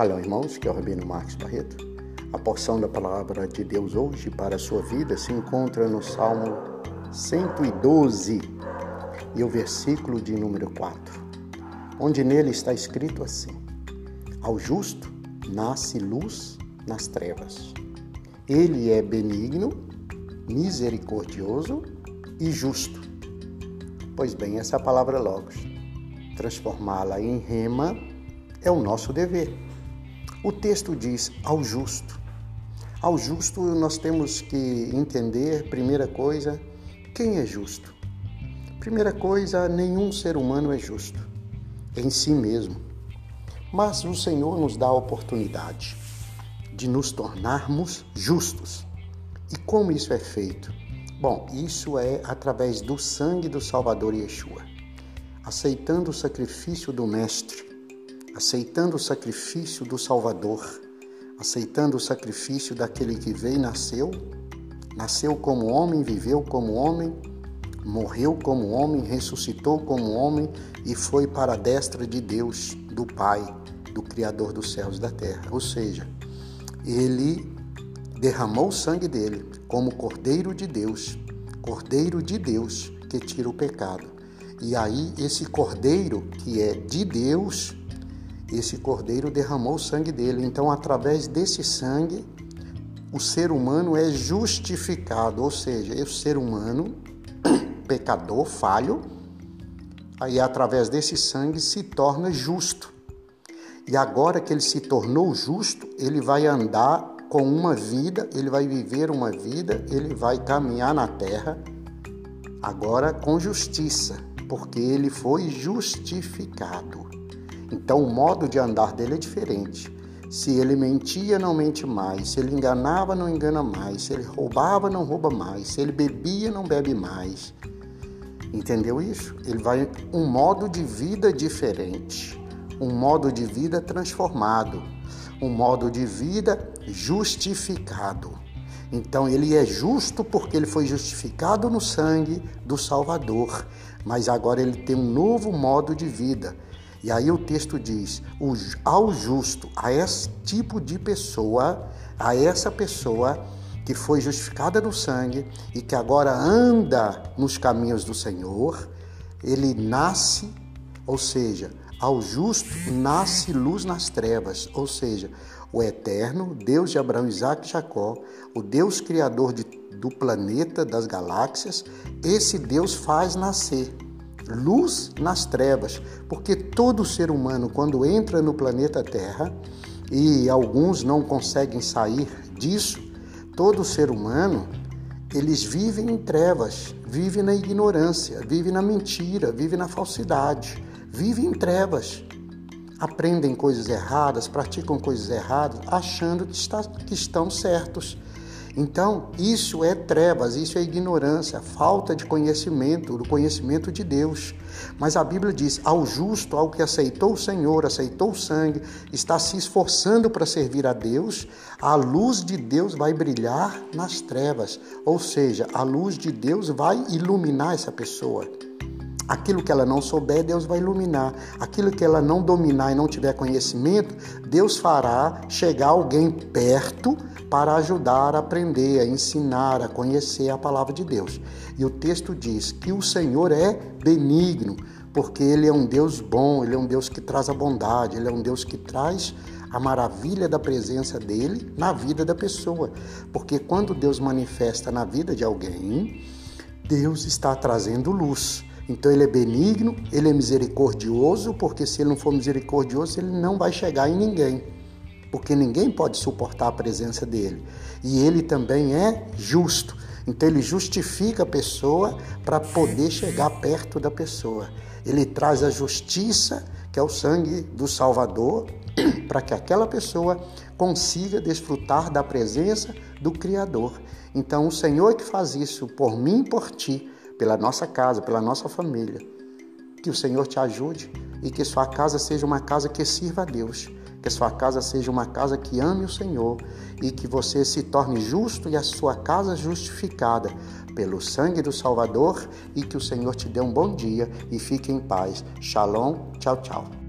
Shalom, irmãos, que é o Rabino Marcos Barreto. A porção da palavra de Deus hoje para a sua vida se encontra no Salmo 112 e o versículo de número 4, onde nele está escrito assim: Ao justo nasce luz nas trevas. Ele é benigno, misericordioso e justo. Pois bem, essa palavra logos, transformá-la em rema é o nosso dever. O texto diz ao justo. Ao justo nós temos que entender, primeira coisa, quem é justo. Primeira coisa, nenhum ser humano é justo em si mesmo. Mas o Senhor nos dá a oportunidade de nos tornarmos justos. E como isso é feito? Bom, isso é através do sangue do Salvador Yeshua, aceitando o sacrifício do Mestre aceitando o sacrifício do Salvador, aceitando o sacrifício daquele que veio e nasceu, nasceu como homem, viveu como homem, morreu como homem, ressuscitou como homem e foi para a destra de Deus, do Pai, do Criador dos céus e da terra. Ou seja, ele derramou o sangue dele como Cordeiro de Deus, Cordeiro de Deus que tira o pecado. E aí, esse Cordeiro que é de Deus, esse cordeiro derramou o sangue dele. Então, através desse sangue, o ser humano é justificado, ou seja, o ser humano, pecador, falho, aí através desse sangue se torna justo. E agora que ele se tornou justo, ele vai andar com uma vida, ele vai viver uma vida, ele vai caminhar na terra, agora com justiça, porque ele foi justificado. Então o modo de andar dele é diferente. Se ele mentia, não mente mais. Se ele enganava, não engana mais. Se ele roubava, não rouba mais. Se ele bebia, não bebe mais. Entendeu isso? Ele vai um modo de vida diferente, um modo de vida transformado, um modo de vida justificado. Então ele é justo porque ele foi justificado no sangue do Salvador, mas agora ele tem um novo modo de vida e aí o texto diz: ao justo, a esse tipo de pessoa, a essa pessoa que foi justificada no sangue e que agora anda nos caminhos do Senhor, ele nasce, ou seja, ao justo nasce luz nas trevas, ou seja, o eterno Deus de Abraão, Isaac e Jacó, o Deus criador de, do planeta, das galáxias, esse Deus faz nascer luz nas trevas, porque todo ser humano, quando entra no planeta Terra, e alguns não conseguem sair disso, todo ser humano, eles vivem em trevas, vivem na ignorância, vivem na mentira, vivem na falsidade, vivem em trevas. Aprendem coisas erradas, praticam coisas erradas, achando que, está, que estão certos. Então, isso é trevas, isso é ignorância, falta de conhecimento, do conhecimento de Deus. Mas a Bíblia diz: ao justo, ao que aceitou o Senhor, aceitou o sangue, está se esforçando para servir a Deus, a luz de Deus vai brilhar nas trevas. Ou seja, a luz de Deus vai iluminar essa pessoa. Aquilo que ela não souber, Deus vai iluminar. Aquilo que ela não dominar e não tiver conhecimento, Deus fará chegar alguém perto para ajudar a aprender, a ensinar, a conhecer a palavra de Deus. E o texto diz que o Senhor é benigno, porque Ele é um Deus bom, Ele é um Deus que traz a bondade, Ele é um Deus que traz a maravilha da presença dele na vida da pessoa. Porque quando Deus manifesta na vida de alguém, Deus está trazendo luz. Então ele é benigno, ele é misericordioso, porque se ele não for misericordioso, ele não vai chegar em ninguém porque ninguém pode suportar a presença dele. E ele também é justo. Então ele justifica a pessoa para poder chegar perto da pessoa. Ele traz a justiça, que é o sangue do Salvador, para que aquela pessoa consiga desfrutar da presença do Criador. Então o Senhor que faz isso por mim e por ti, pela nossa casa, pela nossa família. Que o Senhor te ajude e que sua casa seja uma casa que sirva a Deus que sua casa seja uma casa que ame o Senhor e que você se torne justo e a sua casa justificada pelo sangue do Salvador e que o Senhor te dê um bom dia e fique em paz. Shalom, tchau, tchau.